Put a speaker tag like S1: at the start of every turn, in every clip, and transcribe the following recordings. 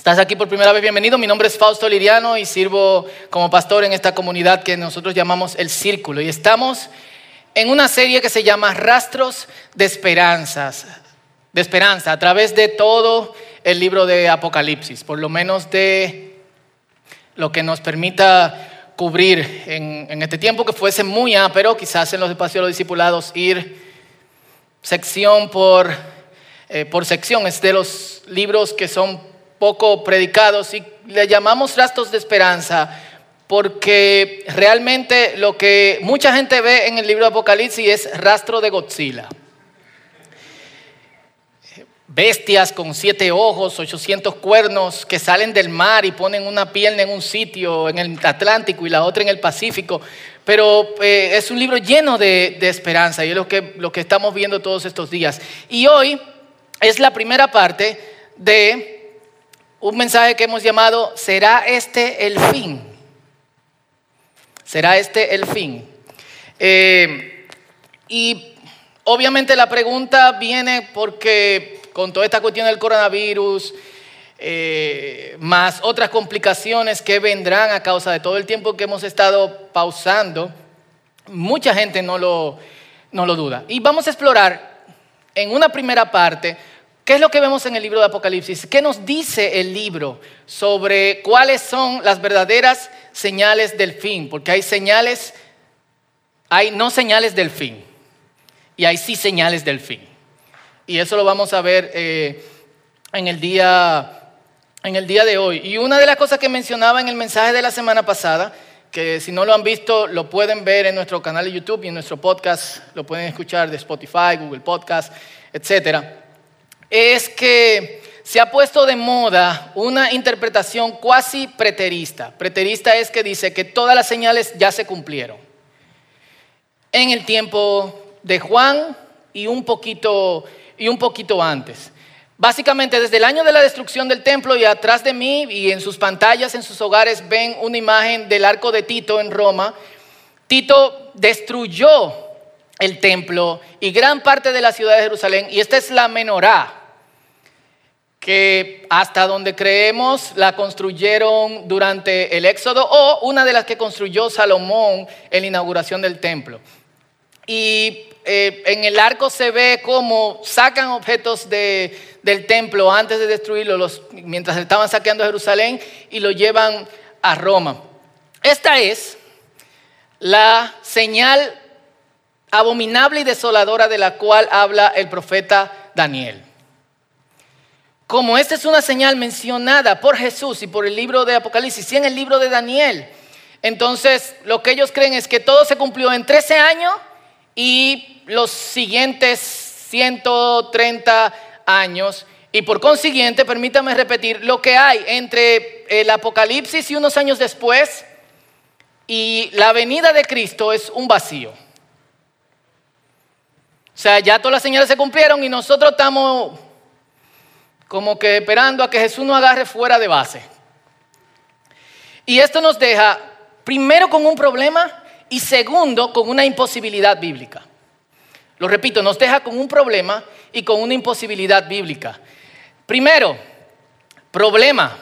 S1: Estás aquí por primera vez, bienvenido. Mi nombre es Fausto Liriano y sirvo como pastor en esta comunidad que nosotros llamamos El Círculo. Y estamos en una serie que se llama Rastros de Esperanzas, de Esperanza, a través de todo el libro de Apocalipsis, por lo menos de lo que nos permita cubrir en, este tiempo que fuese muy pero quizás en los espacios de los discipulados ir sección por, eh, por sección, es de los libros que son poco predicados y le llamamos rastros de esperanza porque realmente lo que mucha gente ve en el libro de Apocalipsis es rastro de Godzilla. Bestias con siete ojos, 800 cuernos que salen del mar y ponen una pierna en un sitio, en el Atlántico y la otra en el Pacífico. Pero eh, es un libro lleno de, de, esperanza y es lo que, lo que estamos viendo todos estos días. Y hoy es la primera parte de un mensaje que hemos llamado, ¿será este el fin? ¿Será este el fin? Eh, y obviamente la pregunta viene porque con toda esta cuestión del coronavirus, eh, más otras complicaciones que vendrán a causa de todo el tiempo que hemos estado pausando, mucha gente no lo, no lo duda. Y vamos a explorar en una primera parte ¿Qué es lo que vemos en el libro de Apocalipsis? ¿Qué nos dice el libro sobre cuáles son las verdaderas señales del fin? Porque hay señales, hay no señales del fin y hay sí señales del fin. Y eso lo vamos a ver eh, en, el día, en el día de hoy. Y una de las cosas que mencionaba en el mensaje de la semana pasada, que si no lo han visto, lo pueden ver en nuestro canal de YouTube y en nuestro podcast, lo pueden escuchar de Spotify, Google Podcast, etcétera es que se ha puesto de moda una interpretación cuasi preterista. Preterista es que dice que todas las señales ya se cumplieron. En el tiempo de Juan y un poquito, y un poquito antes. Básicamente desde el año de la destrucción del templo y atrás de mí y en sus pantallas, en sus hogares, ven una imagen del arco de Tito en Roma. Tito destruyó el templo y gran parte de la ciudad de Jerusalén y esta es la menorá que hasta donde creemos la construyeron durante el Éxodo o una de las que construyó Salomón en la inauguración del templo. Y eh, en el arco se ve cómo sacan objetos del templo antes de destruirlo, los, mientras estaban saqueando Jerusalén, y lo llevan a Roma. Esta es la señal abominable y desoladora de la cual habla el profeta Daniel. Como esta es una señal mencionada por Jesús y por el libro de Apocalipsis y en el libro de Daniel, entonces lo que ellos creen es que todo se cumplió en 13 años y los siguientes 130 años. Y por consiguiente, permítame repetir, lo que hay entre el Apocalipsis y unos años después y la venida de Cristo es un vacío. O sea, ya todas las señales se cumplieron y nosotros estamos como que esperando a que Jesús nos agarre fuera de base. Y esto nos deja, primero, con un problema y segundo, con una imposibilidad bíblica. Lo repito, nos deja con un problema y con una imposibilidad bíblica. Primero, problema.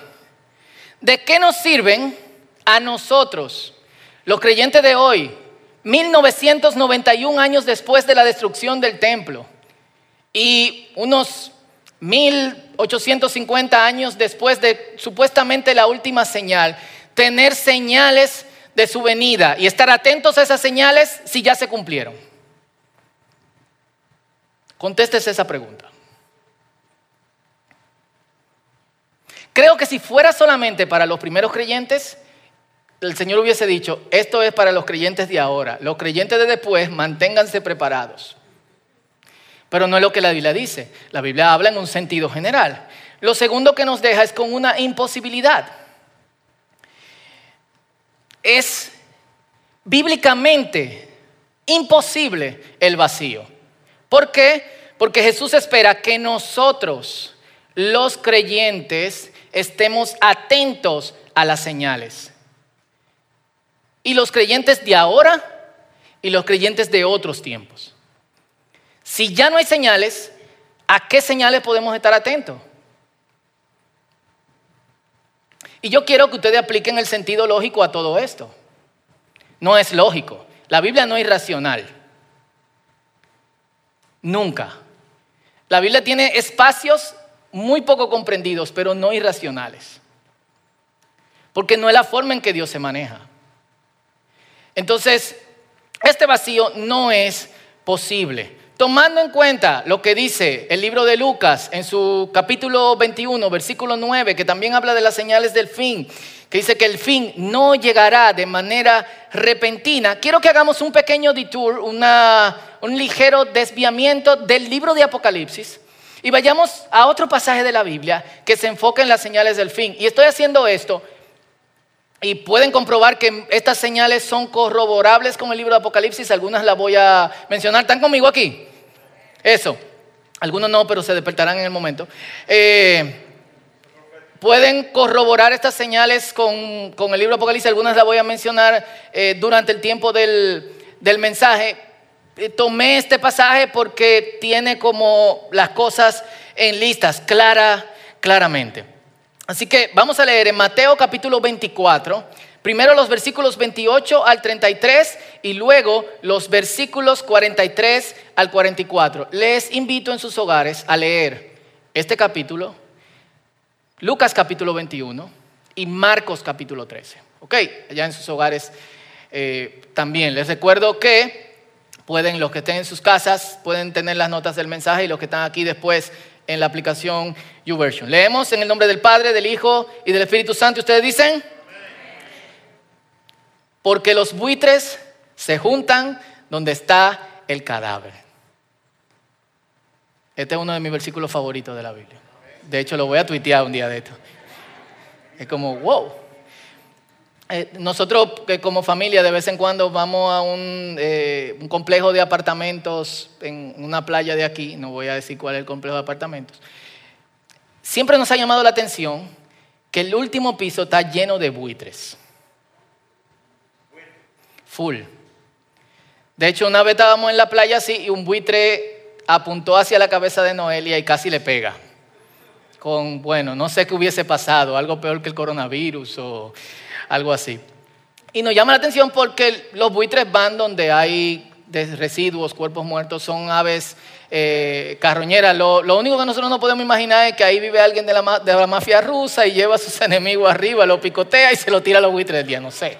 S1: ¿De qué nos sirven a nosotros, los creyentes de hoy, 1991 años después de la destrucción del templo y unos 1850 años después de supuestamente la última señal, tener señales de su venida y estar atentos a esas señales si ya se cumplieron. Contéstese esa pregunta. Creo que si fuera solamente para los primeros creyentes, el Señor hubiese dicho, esto es para los creyentes de ahora, los creyentes de después, manténganse preparados. Pero no es lo que la Biblia dice. La Biblia habla en un sentido general. Lo segundo que nos deja es con una imposibilidad. Es bíblicamente imposible el vacío. ¿Por qué? Porque Jesús espera que nosotros, los creyentes, estemos atentos a las señales. Y los creyentes de ahora y los creyentes de otros tiempos. Si ya no hay señales, ¿a qué señales podemos estar atentos? Y yo quiero que ustedes apliquen el sentido lógico a todo esto. No es lógico. La Biblia no es irracional. Nunca. La Biblia tiene espacios muy poco comprendidos, pero no irracionales. Porque no es la forma en que Dios se maneja. Entonces, este vacío no es posible. Tomando en cuenta lo que dice el libro de Lucas en su capítulo 21, versículo 9, que también habla de las señales del fin, que dice que el fin no llegará de manera repentina, quiero que hagamos un pequeño detour, un ligero desviamiento del libro de Apocalipsis y vayamos a otro pasaje de la Biblia que se enfoca en las señales del fin. Y estoy haciendo esto y pueden comprobar que estas señales son corroborables con el libro de Apocalipsis, algunas las voy a mencionar. ¿Están conmigo aquí? Eso. Algunos no, pero se despertarán en el momento. Eh, pueden corroborar estas señales con, el libro Apocalipsis. Algunas las voy a mencionar eh, durante el tiempo del, mensaje. Eh, tomé este pasaje porque tiene como las cosas en listas, clara, claramente. Así que vamos a leer en Mateo capítulo 24 Primero los versículos 28 al 33 y luego los versículos 43 al 44. Les invito en sus hogares a leer este capítulo, Lucas capítulo 21 y Marcos capítulo 13. ¿Ok? Allá en sus hogares eh, también. Les recuerdo que pueden, los que estén en sus casas, pueden tener las notas del mensaje y los que están aquí después en la aplicación YouVersion. Leemos en el nombre del Padre, del Hijo y del Espíritu Santo. ¿Ustedes dicen? Porque los buitres se juntan donde está el cadáver. Este es uno de mis versículos favoritos de la Biblia. De hecho, lo voy a tuitear un día de esto. Es como, wow. Eh, nosotros como familia de vez en cuando vamos a un, eh, un, complejo de apartamentos en una playa de aquí, no voy a decir cuál es el complejo de apartamentos. Siempre nos ha llamado la atención que el último piso está lleno de buitres. De hecho, una vez estábamos en la playa así y un buitre apuntó hacia la cabeza de Noelia y casi le pega. Con, bueno, no sé qué hubiese pasado, algo peor que el coronavirus o algo así. Y nos llama la atención porque los buitres van donde hay residuos, cuerpos muertos, son aves eh, carroñeras. Lo, único que nosotros no podemos imaginar es que ahí vive alguien de la, de la mafia rusa y lleva a sus enemigos arriba, lo picotea y se lo tira a los buitres del día, no sé.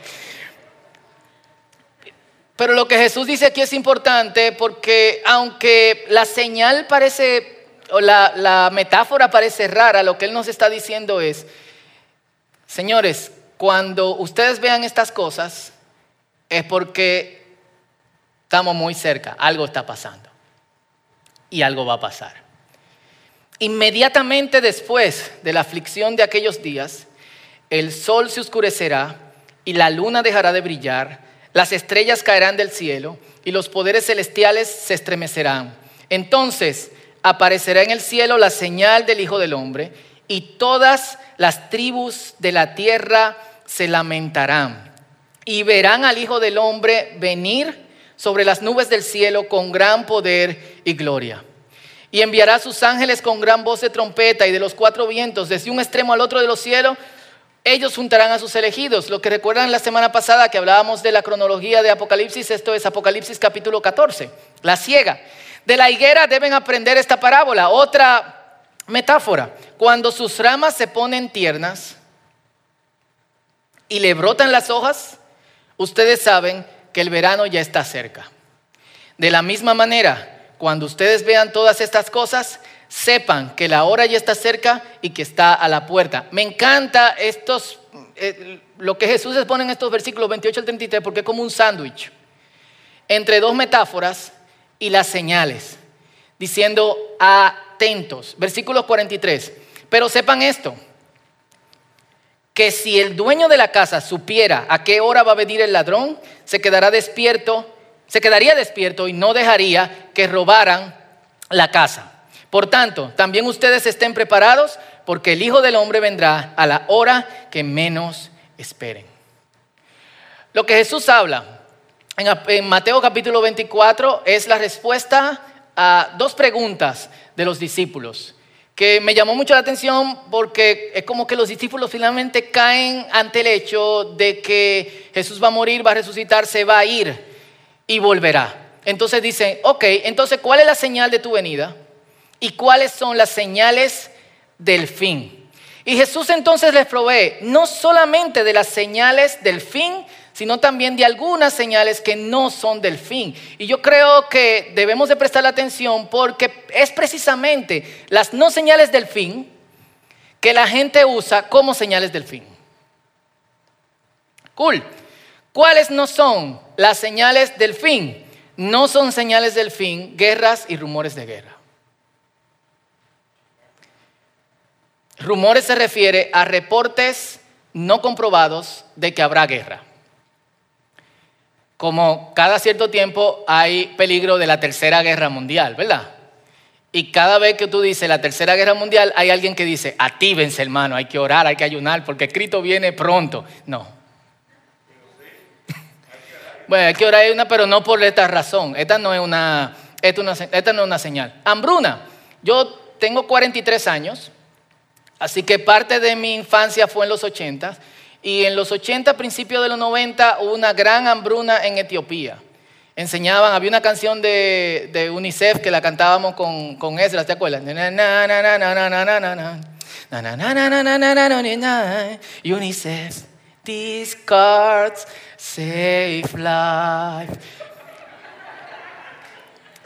S1: Pero lo que Jesús dice aquí es importante porque aunque la señal parece, o la, metáfora parece rara, lo que Él nos está diciendo es, señores, cuando ustedes vean estas cosas, es porque estamos muy cerca, algo está pasando y algo va a pasar. Inmediatamente después de la aflicción de aquellos días, el sol se oscurecerá y la luna dejará de brillar las estrellas caerán del cielo y los poderes celestiales se estremecerán. Entonces aparecerá en el cielo la señal del Hijo del Hombre y todas las tribus de la tierra se lamentarán y verán al Hijo del Hombre venir sobre las nubes del cielo con gran poder y gloria. Y enviará a sus ángeles con gran voz de trompeta y de los cuatro vientos, desde un extremo al otro de los cielos, ellos juntarán a sus elegidos. Lo que recuerdan la semana pasada que hablábamos de la cronología de Apocalipsis, esto es Apocalipsis capítulo 14, la ciega. De la higuera deben aprender esta parábola. Otra metáfora, cuando sus ramas se ponen tiernas y le brotan las hojas, ustedes saben que el verano ya está cerca. De la misma manera, cuando ustedes vean todas estas cosas, sepan que la hora ya está cerca y que está a la puerta. Me encanta estos, eh, lo que Jesús expone en estos versículos 28 al 33 porque es como un sándwich entre dos metáforas y las señales, diciendo atentos. Versículo 43. Pero sepan esto, que si el dueño de la casa supiera a qué hora va a venir el ladrón, se quedará despierto, se quedaría despierto y no dejaría que robaran la casa. Por tanto, también ustedes estén preparados porque el Hijo del Hombre vendrá a la hora que menos esperen. Lo que Jesús habla en Mateo capítulo 24 es la respuesta a dos preguntas de los discípulos que me llamó mucho la atención porque es como que los discípulos finalmente caen ante el hecho de que Jesús va a morir, va a resucitar, se va a ir y volverá. Entonces dicen, ok, entonces ¿cuál es la señal de tu venida? ¿Y cuáles son las señales del fin? Y Jesús entonces les provee no solamente de las señales del fin, sino también de algunas señales que no son del fin. Y yo creo que debemos de prestar atención porque es precisamente las no señales del fin que la gente usa como señales del fin. Cool. ¿Cuáles no son las señales del fin? No son señales del fin guerras y rumores de guerra. Rumores se refiere a reportes no comprobados de que habrá guerra como cada cierto tiempo hay peligro de la tercera guerra mundial, ¿verdad? Y cada vez que tú dices la tercera guerra mundial, hay alguien que dice, actívense hermano, hay que orar, hay que ayunar, porque Cristo viene pronto. No. bueno, hay que orar, una, pero no por esta razón. Esta no es una, esta, no es una señal. Hambruna. Yo tengo 43 años, así que parte de mi infancia fue en los 80 y en los 80, principios de los 90, hubo una gran hambruna en Etiopía. Enseñaban, había una canción de, UNICEF que la cantábamos con, con Ezra, ¿te acuerdas? UNICEF, these cards save life.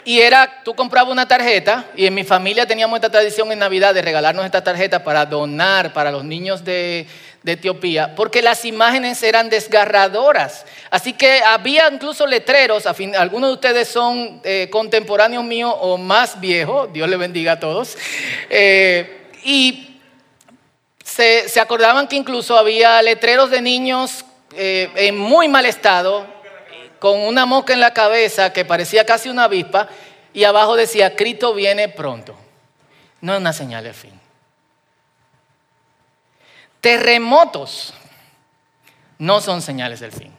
S1: Y era, tú comprabas una tarjeta, y en mi familia teníamos esta tradición en Navidad de regalarnos esta tarjeta para donar para los niños de, Etiopía, porque las imágenes eran desgarradoras. Así que había incluso letreros, algunos de ustedes son eh, contemporáneos míos o más viejos, Dios le bendiga a todos, eh, y se, acordaban que incluso había letreros de niños eh, en muy mal estado, con una mosca en la cabeza que parecía casi una avispa, y abajo decía, Cristo viene pronto. No es una señal de fin. Terremotos no son señales del fin.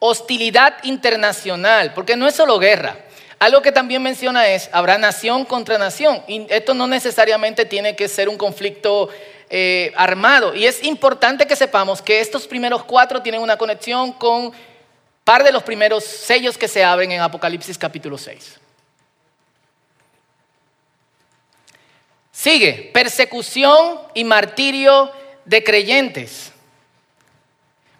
S1: Hostilidad internacional, porque no es solo guerra. Algo que también menciona es, habrá nación contra nación. Y esto no necesariamente tiene que ser un conflicto eh, armado. Y es importante que sepamos que estos primeros cuatro tienen una conexión con par de los primeros sellos que se abren en Apocalipsis capítulo 6. Sigue, persecución y martirio de creyentes.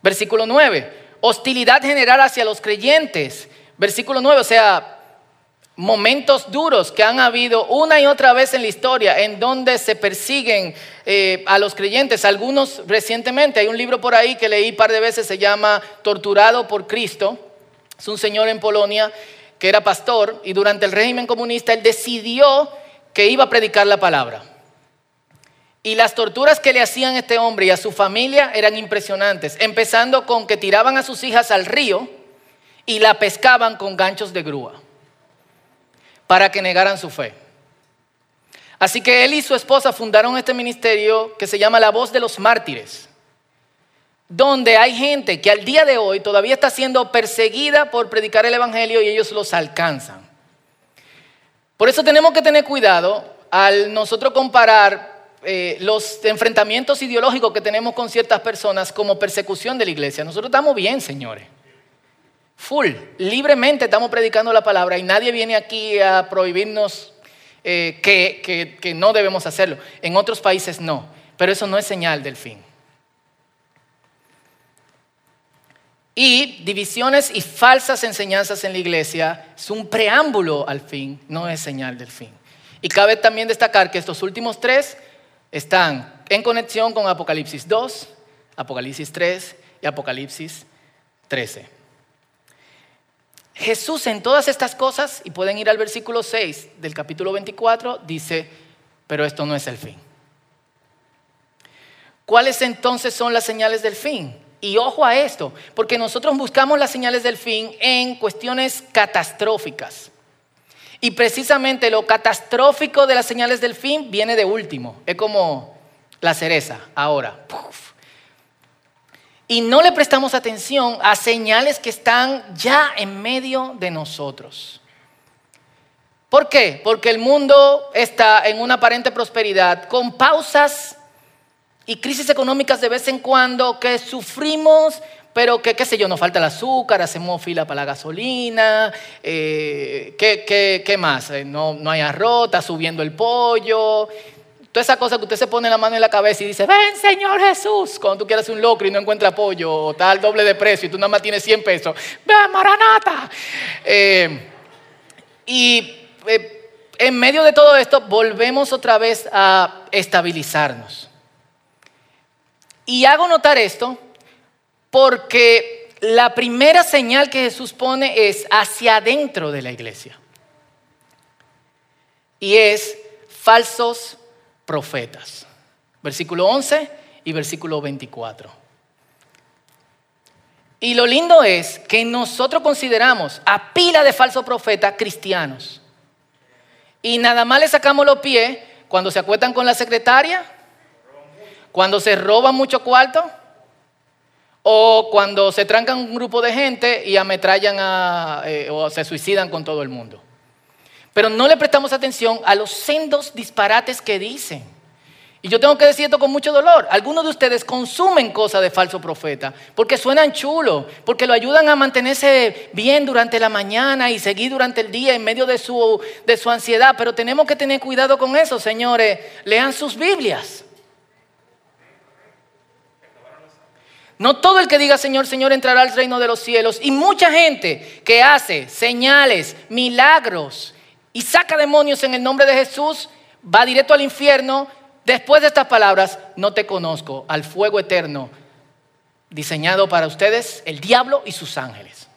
S1: Versículo 9, hostilidad general hacia los creyentes. Versículo 9, o sea, momentos duros que han habido una y otra vez en la historia en donde se persiguen eh, a los creyentes. Algunos recientemente, hay un libro por ahí que leí un par de veces, se llama Torturado por Cristo. Es un señor en Polonia que era pastor y durante el régimen comunista él decidió que iba a predicar la palabra. Y las torturas que le hacían a este hombre y a su familia eran impresionantes, empezando con que tiraban a sus hijas al río y la pescaban con ganchos de grúa para que negaran su fe. Así que él y su esposa fundaron este ministerio que se llama La Voz de los Mártires, donde hay gente que al día de hoy todavía está siendo perseguida por predicar el Evangelio y ellos los alcanzan. Por eso tenemos que tener cuidado al nosotros comparar eh, los enfrentamientos ideológicos que tenemos con ciertas personas como persecución de la iglesia. Nosotros estamos bien, señores. Full, libremente estamos predicando la palabra y nadie viene aquí a prohibirnos eh, que, que no debemos hacerlo. En otros países no, pero eso no es señal del fin. Y divisiones y falsas enseñanzas en la iglesia es un preámbulo al fin, no es señal del fin. Y cabe también destacar que estos últimos tres están en conexión con Apocalipsis 2, Apocalipsis 3 y Apocalipsis 13. Jesús en todas estas cosas, y pueden ir al versículo 6 del capítulo 24, dice, pero esto no es el fin. ¿Cuáles entonces son las señales del fin? Y ojo a esto, porque nosotros buscamos las señales del fin en cuestiones catastróficas. Y precisamente lo catastrófico de las señales del fin viene de último. Es como la cereza, ahora. Y no le prestamos atención a señales que están ya en medio de nosotros. ¿Por qué? Porque el mundo está en una aparente prosperidad, con pausas y crisis económicas de vez en cuando que sufrimos, pero que, qué sé yo, nos falta el azúcar, hacemos fila para la gasolina, eh, ¿qué, más? Eh, no, no hay arroz, está subiendo el pollo, Toda esa cosa que usted se pone la mano en la cabeza y dice, ven Señor Jesús, cuando tú quieres un locro y no encuentra apoyo, o está al doble de precio y tú nada más tienes 100 pesos, ven Maranata. Eh, y eh, en medio de todo esto volvemos otra vez a estabilizarnos. Y hago notar esto porque la primera señal que Jesús pone es hacia adentro de la iglesia. Y es falsos profetas. Versículo 11 y versículo 24. Y lo lindo es que nosotros consideramos a pila de falsos profetas cristianos. Y nada más le sacamos los pies cuando se acuestan con la secretaria, cuando se roban mucho cuarto, o cuando se trancan un grupo de gente y ametrallan eh, o se suicidan con todo el mundo. Pero no le prestamos atención a los sendos disparates que dicen. Y yo tengo que decir esto con mucho dolor. Algunos de ustedes consumen cosas de falso profeta porque suenan chulo, porque lo ayudan a mantenerse bien durante la mañana y seguir durante el día en medio de su, de su ansiedad. Pero tenemos que tener cuidado con eso, señores. Lean sus Biblias. No todo el que diga Señor, Señor entrará al reino de los cielos. Y mucha gente que hace señales, milagros y saca demonios en el nombre de Jesús, va directo al infierno. Después de estas palabras, no te conozco, al fuego eterno diseñado para ustedes, el diablo y sus ángeles.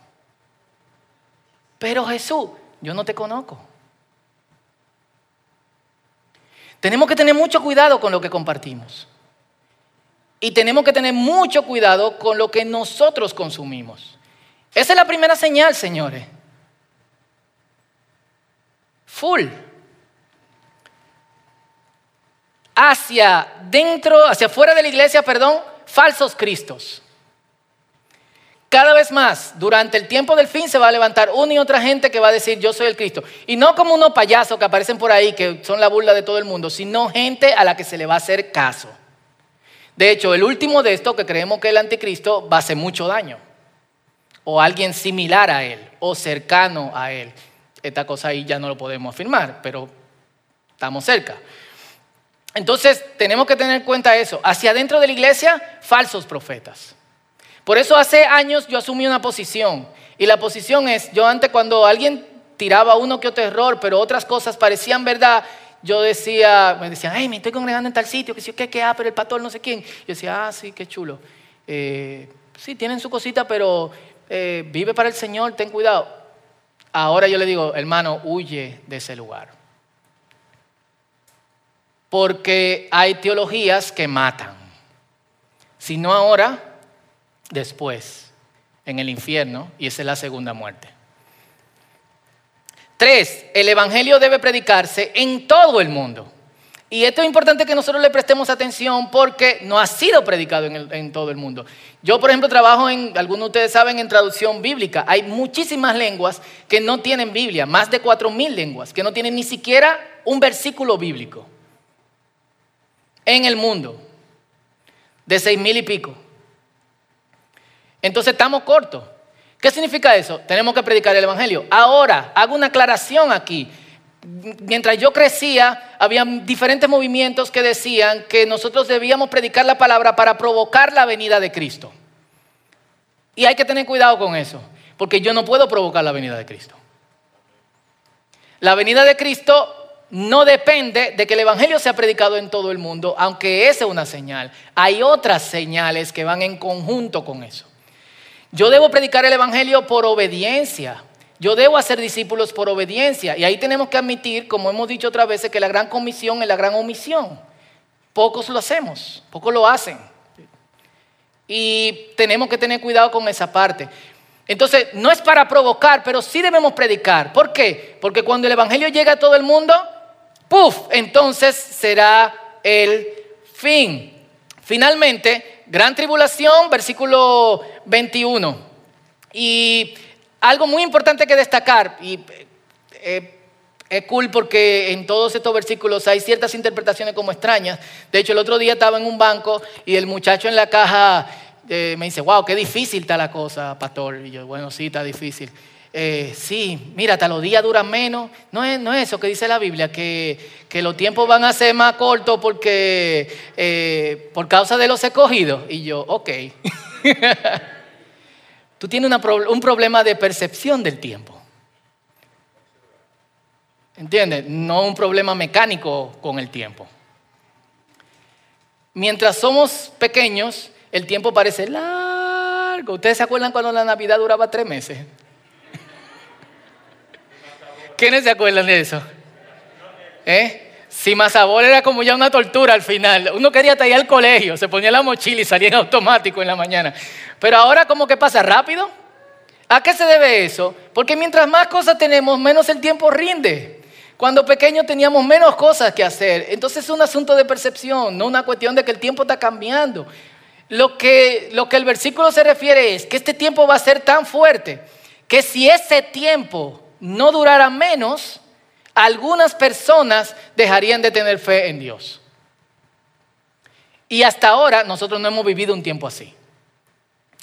S1: Pero Jesús, yo no te conozco. Tenemos que tener mucho cuidado con lo que compartimos. Y tenemos que tener mucho cuidado con lo que nosotros consumimos. Esa es la primera señal, señores full. Hacia dentro, hacia afuera de la iglesia, perdón, falsos cristos. Cada vez más, durante el tiempo del fin se va a levantar una y otra gente que va a decir yo soy el Cristo. Y no como unos payasos que aparecen por ahí, que son la burla de todo el mundo, sino gente a la que se le va a hacer caso. De hecho, el último de estos que creemos que es el anticristo va a hacer mucho daño. O alguien similar a él, o cercano a él esta cosa ahí ya no lo podemos afirmar, pero estamos cerca. Entonces, tenemos que tener en cuenta eso. Hacia adentro de la iglesia, falsos profetas. Por eso hace años yo asumí una posición. Y la posición es, yo antes cuando alguien tiraba uno que otro error, pero otras cosas parecían verdad, yo decía, me decían, hey, me estoy congregando en tal sitio, que sí, que, que, ah, pero el pastor no sé quién. Yo decía, ah, sí, qué chulo. Eh, sí, tienen su cosita, pero eh, vive para el Señor, ten cuidado. Ahora yo le digo, hermano, huye de ese lugar. Porque hay teologías que matan. Si no ahora, después, en el infierno, y esa es la segunda muerte. Tres, el Evangelio debe predicarse en todo el mundo. Y esto es importante que nosotros le prestemos atención porque no ha sido predicado en, todo el mundo. Yo, por ejemplo, trabajo en, algunos de ustedes saben, en traducción bíblica. Hay muchísimas lenguas que no tienen Biblia, más de cuatro mil lenguas, que no tienen ni siquiera un versículo bíblico en el mundo, de seis mil y pico. Entonces estamos cortos. ¿Qué significa eso? Tenemos que predicar el Evangelio. Ahora, hago una aclaración aquí mientras yo crecía, había diferentes movimientos que decían que nosotros debíamos predicar la palabra para provocar la venida de Cristo. Y hay que tener cuidado con eso, porque yo no puedo provocar la venida de Cristo. La venida de Cristo no depende de que el Evangelio sea predicado en todo el mundo, aunque esa es una señal. Hay otras señales que van en conjunto con eso. Yo debo predicar el Evangelio por obediencia, yo debo hacer discípulos por obediencia. Y ahí tenemos que admitir, como hemos dicho otras veces, que la gran comisión es la gran omisión. Pocos lo hacemos, pocos lo hacen. Y tenemos que tener cuidado con esa parte. Entonces, no es para provocar, pero sí debemos predicar. ¿Por qué? Porque cuando el Evangelio llega a todo el mundo, ¡puf! Entonces será el fin. Finalmente, gran tribulación, versículo 21. Y algo muy importante que destacar, y eh, es cool porque en todos estos versículos hay ciertas interpretaciones como extrañas. De hecho, el otro día estaba en un banco y el muchacho en la caja eh, me dice, wow, qué difícil está la cosa, pastor. Y yo, bueno, sí, está difícil. Eh, sí, mira, hasta los días duran menos. No es, no es eso que dice la Biblia, que, que los tiempos van a ser más cortos porque eh, por causa de los escogidos. Y yo, ok. Tú tienes un problema de percepción del tiempo. ¿Entiendes? No un problema mecánico con el tiempo. Mientras somos pequeños, el tiempo parece largo. ¿Ustedes se acuerdan cuando la Navidad duraba tres meses? ¿Quiénes se acuerdan de eso? ¿Eh? Si Mazabol era como ya una tortura al final. Uno quería ir al colegio, se ponía la mochila y salía en automático en la mañana. Pero ahora como que pasa rápido. ¿A qué se debe eso? Porque mientras más cosas tenemos, menos el tiempo rinde. Cuando pequeños teníamos menos cosas que hacer. Entonces es un asunto de percepción, no una cuestión de que el tiempo está cambiando. Lo que, lo que el versículo se refiere es que este tiempo va a ser tan fuerte que si ese tiempo no durara menos, algunas personas dejarían de tener fe en Dios. Y hasta ahora nosotros no hemos vivido un tiempo así.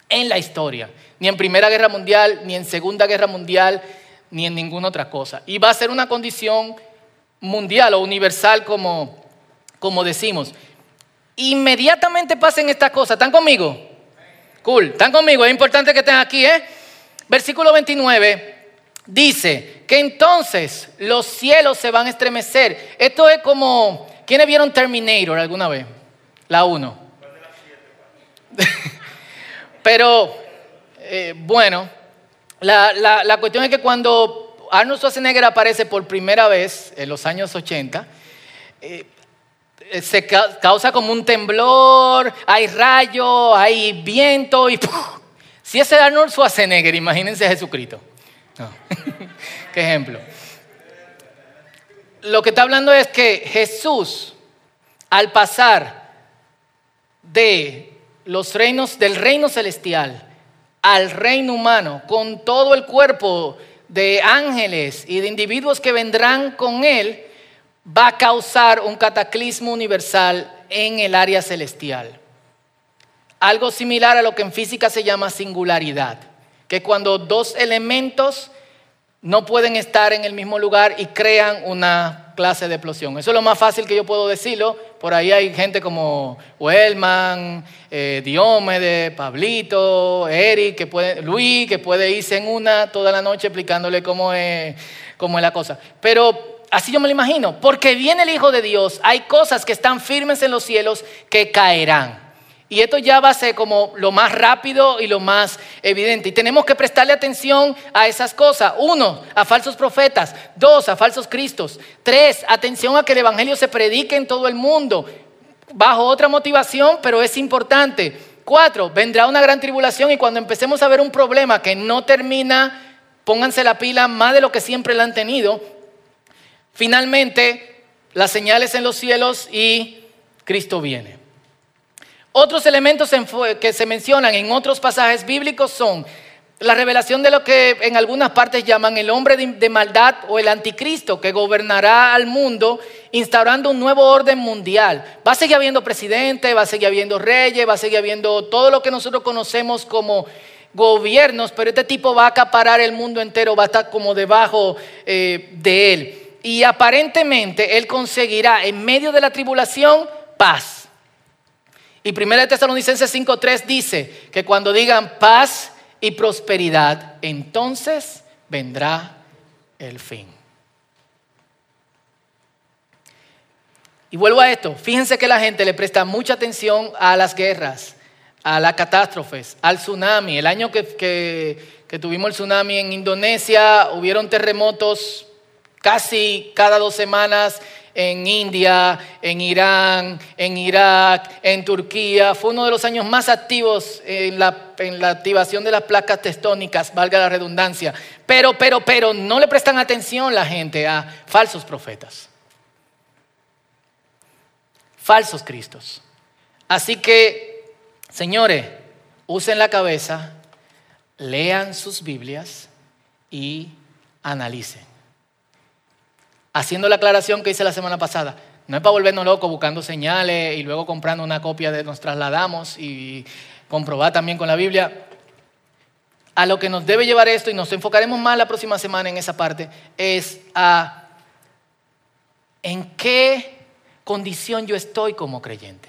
S1: En la historia. Ni en Primera Guerra Mundial, ni en Segunda Guerra Mundial, ni en ninguna otra cosa. Y va a ser una condición mundial o universal como, como decimos. Inmediatamente pasen estas cosas. ¿Están conmigo? Cool. ¿Están conmigo? Es importante que estén aquí, ¿eh? Versículo 29 dice que entonces los cielos se van a estremecer. Esto es como, ¿quiénes vieron Terminator alguna vez? La 1. Pero, eh, bueno, la, cuestión es que cuando Arnold Schwarzenegger aparece por primera vez en los años 80, eh, se causa como un temblor, hay rayo, hay viento y si ese es Arnold Schwarzenegger, imagínense a Jesucristo. Qué ejemplo. Lo que está hablando es que Jesús, al pasar de los reinos, del reino celestial al reino humano, con todo el cuerpo de ángeles y de individuos que vendrán con él, va a causar un cataclismo universal en el área celestial. Algo similar a lo que en física se llama singularidad, que cuando dos elementos no pueden estar en el mismo lugar y crean una clase de explosión. Eso es lo más fácil que yo puedo decirlo. Por ahí hay gente como Wellman, eh, Pablito, Eric, que puede, Luis, que puede irse en una toda la noche explicándole cómo es, cómo es la cosa. Pero así yo me lo imagino. Porque viene el Hijo de Dios, hay cosas que están firmes en los cielos que caerán. Y esto ya va a ser como lo más rápido y lo más evidente. Y tenemos que prestarle atención a esas cosas. Uno, a falsos profetas. Dos, a falsos cristos. Tres, atención a que el Evangelio se predique en todo el mundo. Bajo otra motivación, pero es importante. Cuatro, vendrá una gran tribulación y cuando empecemos a ver un problema que no termina, pónganse la pila más de lo que siempre la han tenido. Finalmente, las señales en los cielos y Cristo viene. Otros elementos que se mencionan en otros pasajes bíblicos son la revelación de lo que en algunas partes llaman el hombre de maldad o el anticristo que gobernará al mundo instaurando un nuevo orden mundial. Va a seguir habiendo presidente, va a seguir habiendo reyes, va a seguir habiendo todo lo que nosotros conocemos como gobiernos, pero este tipo va a acaparar el mundo entero, va a estar como debajo eh, de él. Y aparentemente él conseguirá en medio de la tribulación paz. Y 1 Tesalonicenses 5.3 dice que cuando digan paz y prosperidad, entonces vendrá el fin. Y vuelvo a esto, fíjense que la gente le presta mucha atención a las guerras, a las catástrofes, al tsunami. El año que, que tuvimos el tsunami en Indonesia, hubieron terremotos casi cada dos semanas en India, en Irán, en Irak, en Turquía. Fue uno de los años más activos en la, activación de las placas tectónicas, valga la redundancia. Pero, pero, pero, no le prestan atención la gente a falsos profetas. Falsos cristos. Así que, señores, usen la cabeza, lean sus Biblias y analicen. Haciendo la aclaración que hice la semana pasada. No es para volvernos locos buscando señales y luego comprando una copia de nos trasladamos y comprobar también con la Biblia. A lo que nos debe llevar esto, y nos enfocaremos más la próxima semana en esa parte, es a en qué condición yo estoy como creyente.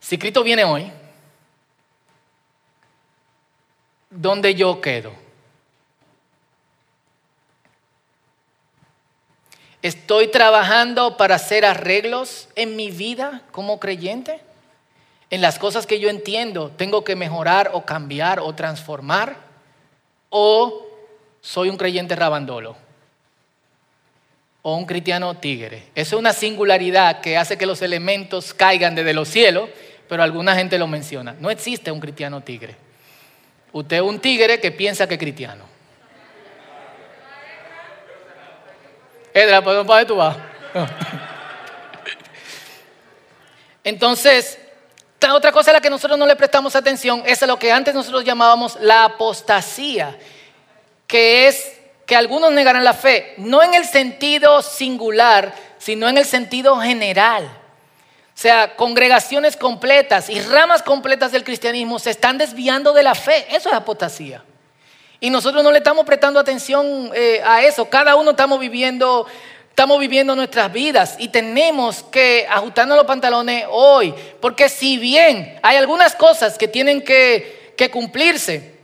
S1: Si Cristo viene hoy, ¿dónde yo quedo? ¿Estoy trabajando para hacer arreglos en mi vida como creyente? En las cosas que yo entiendo, ¿tengo que mejorar o cambiar o transformar? ¿O soy un creyente rabandolo? ¿O un cristiano tigre? Eso es una singularidad que hace que los elementos caigan desde los cielos pero alguna gente lo menciona. No existe un cristiano tigre. Usted es un tigre que piensa que es cristiano. Entonces, otra cosa a la que nosotros no le prestamos atención es a lo que antes nosotros llamábamos la apostasía, que es que algunos negarán la fe, no en el sentido singular, sino en el sentido general. O sea, congregaciones completas y ramas completas del cristianismo se están desviando de la fe. Eso es apostasía. Y nosotros no le estamos prestando atención eh, a eso. Cada uno estamos viviendo, estamos viviendo nuestras vidas y tenemos que ajustarnos los pantalones hoy. Porque si bien hay algunas cosas que tienen que, que cumplirse,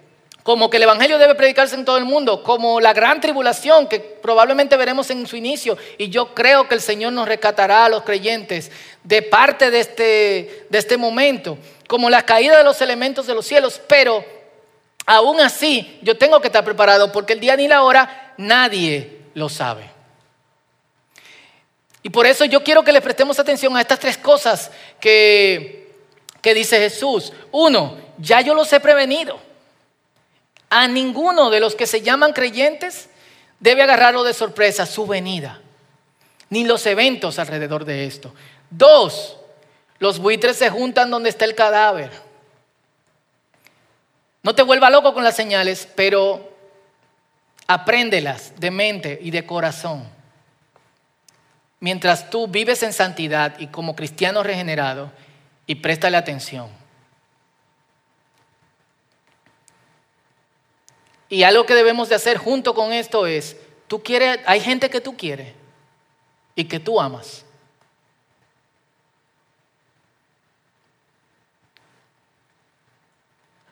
S1: como que el Evangelio debe predicarse en todo el mundo, como la gran tribulación que probablemente veremos en su inicio, y yo creo que el Señor nos rescatará a los creyentes de parte de este, de este momento, como la caída de los elementos de los cielos, pero aún así yo tengo que estar preparado porque el día ni la hora nadie lo sabe. Y por eso yo quiero que le prestemos atención a estas tres cosas que, que dice Jesús. Uno, ya yo los he prevenido. A ninguno de los que se llaman creyentes debe agarrarlo de sorpresa su venida, ni los eventos alrededor de esto. Dos, los buitres se juntan donde está el cadáver. No te vuelva loco con las señales, pero apréndelas de mente y de corazón. Mientras tú vives en santidad y como cristiano regenerado, y préstale atención. Y algo que debemos de hacer junto con esto es, tú quieres, hay gente que tú quieres y que tú amas.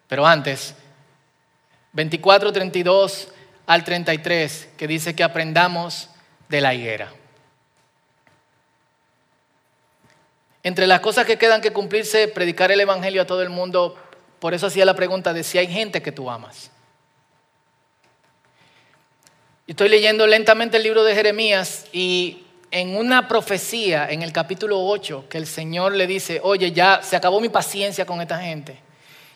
S1: Pero antes, 24, 32 al 33, que dice que aprendamos de la higuera. Entre las cosas que quedan que cumplirse, predicar el Evangelio a todo el mundo, por eso hacía la pregunta de si hay gente que tú amas. Estoy leyendo lentamente el libro de Jeremías y en una profecía, en el capítulo 8, que el Señor le dice, oye, ya se acabó mi paciencia con esta gente.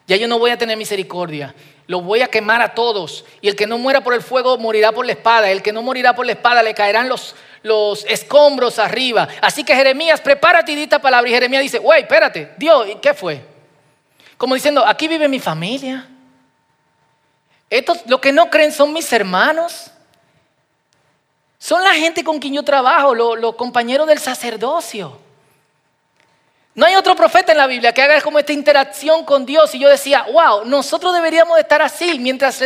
S1: Ya yo no voy a tener misericordia. Los voy a quemar a todos. Y el que no muera por el fuego morirá por la espada. El que no morirá por la espada le caerán los, los escombros arriba. Así que Jeremías, prepárate y di esta palabra. Y Jeremías dice, güey, espérate, Dios, ¿y qué fue? Como diciendo, aquí vive mi familia. Estos, los que no creen son mis hermanos. Son la gente con quien yo trabajo, los, compañeros del sacerdocio. No hay otro profeta en la Biblia que haga como esta interacción con Dios. Y yo decía, wow, nosotros deberíamos de estar así. Mientras,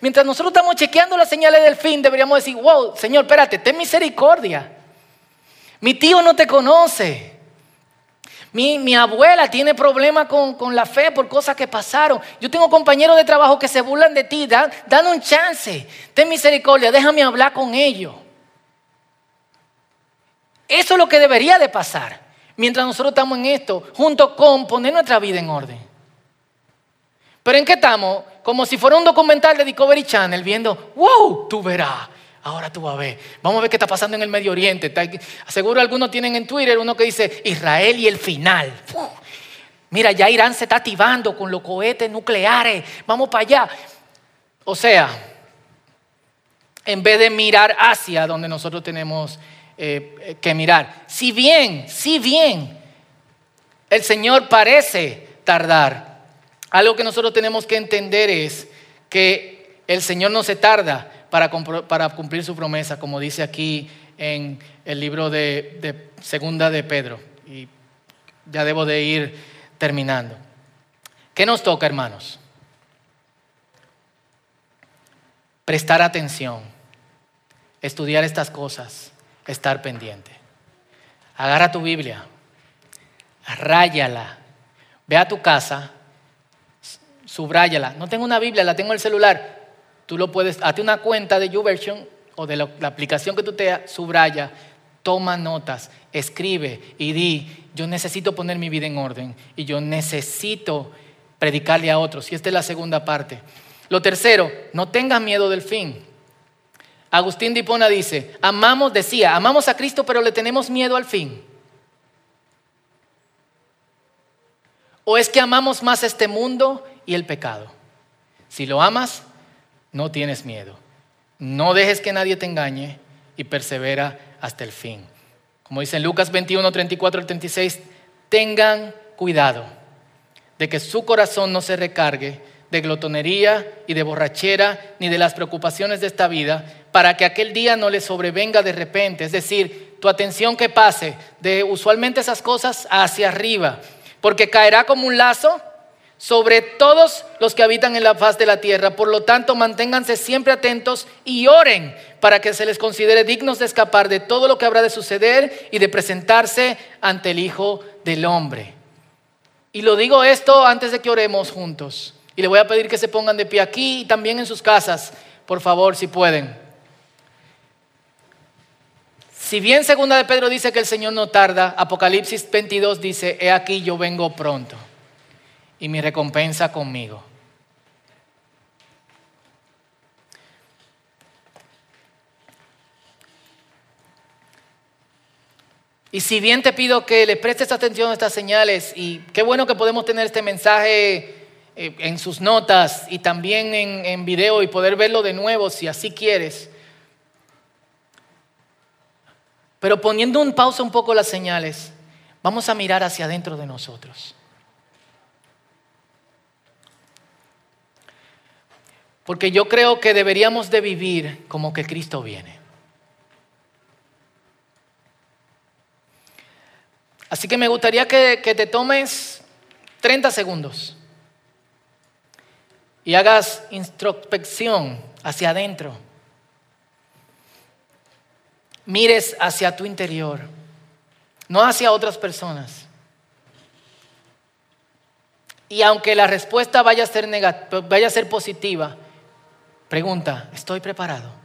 S1: mientras nosotros estamos chequeando las señales del fin, deberíamos decir, wow, Señor, espérate, ten misericordia. Mi tío no te conoce. Mi, mi abuela tiene problemas con, con, la fe por cosas que pasaron. Yo tengo compañeros de trabajo que se burlan de ti. Dan, dan un chance. Ten misericordia, déjame hablar con ellos. Eso es lo que debería de pasar mientras nosotros estamos en esto, junto con poner nuestra vida en orden. Pero ¿en qué estamos? Como si fuera un documental de Discovery Channel viendo, wow, tú verás. Ahora tú vas a ver. Vamos a ver qué está pasando en el Medio Oriente. Seguro algunos tienen en Twitter uno que dice Israel y el final. Mira, ya Irán se está activando con los cohetes nucleares. Vamos para allá. O sea, en vez de mirar hacia donde nosotros tenemos eh, que mirar. Si bien, si bien el Señor parece tardar, algo que nosotros tenemos que entender es que el Señor no se tarda para, cumplir su promesa, como dice aquí en el libro de, de Segunda de Pedro. Y ya debo de ir terminando. ¿Qué nos toca, hermanos? Prestar atención, estudiar estas cosas, estar pendiente. Agarra tu Biblia, ráyala, ve a tu casa, subráyala. No tengo una Biblia, la tengo en el celular. Tú lo puedes, hazte una cuenta de YouVersion o de la, aplicación que tú te subraya, toma notas, escribe y di, yo necesito poner mi vida en orden y yo necesito predicarle a otros. Y esta es la segunda parte. Lo tercero, no tengas miedo del fin. Agustín de Hipona dice, amamos, decía, amamos a Cristo, pero le tenemos miedo al fin. ¿O es que amamos más este mundo y el pecado? Si lo amas, no tienes miedo. No dejes que nadie te engañe y persevera hasta el fin. Como dice en Lucas 21, 34 al 36, tengan cuidado de que su corazón no se recargue de glotonería y de borrachera, ni de las preocupaciones de esta vida, para que aquel día no le sobrevenga de repente. Es decir, tu atención que pase de usualmente esas cosas hacia arriba, porque caerá como un lazo sobre todos los que habitan en la faz de la tierra. Por lo tanto, manténganse siempre atentos y oren para que se les considere dignos de escapar de todo lo que habrá de suceder y de presentarse ante el Hijo del Hombre. Y lo digo esto antes de que oremos juntos. Y le voy a pedir que se pongan de pie aquí y también en sus casas, por favor, si pueden. Si bien segunda de Pedro dice que el Señor no tarda, Apocalipsis 22 dice, he aquí yo vengo pronto y mi recompensa conmigo. Y si bien te pido que le prestes atención a estas señales, y qué bueno que podemos tener este mensaje eh, en sus notas y también en, en video y poder verlo de nuevo si así quieres. Pero poniendo un pausa un poco las señales, vamos a mirar hacia adentro de nosotros. Porque yo creo que deberíamos de vivir como que Cristo viene. Así que me gustaría que, que te tomes 30 segundos y hagas introspección hacia adentro. Mires hacia tu interior, no hacia otras personas. Y aunque la respuesta vaya a ser, vaya a ser positiva, pregunta, ¿estoy preparado?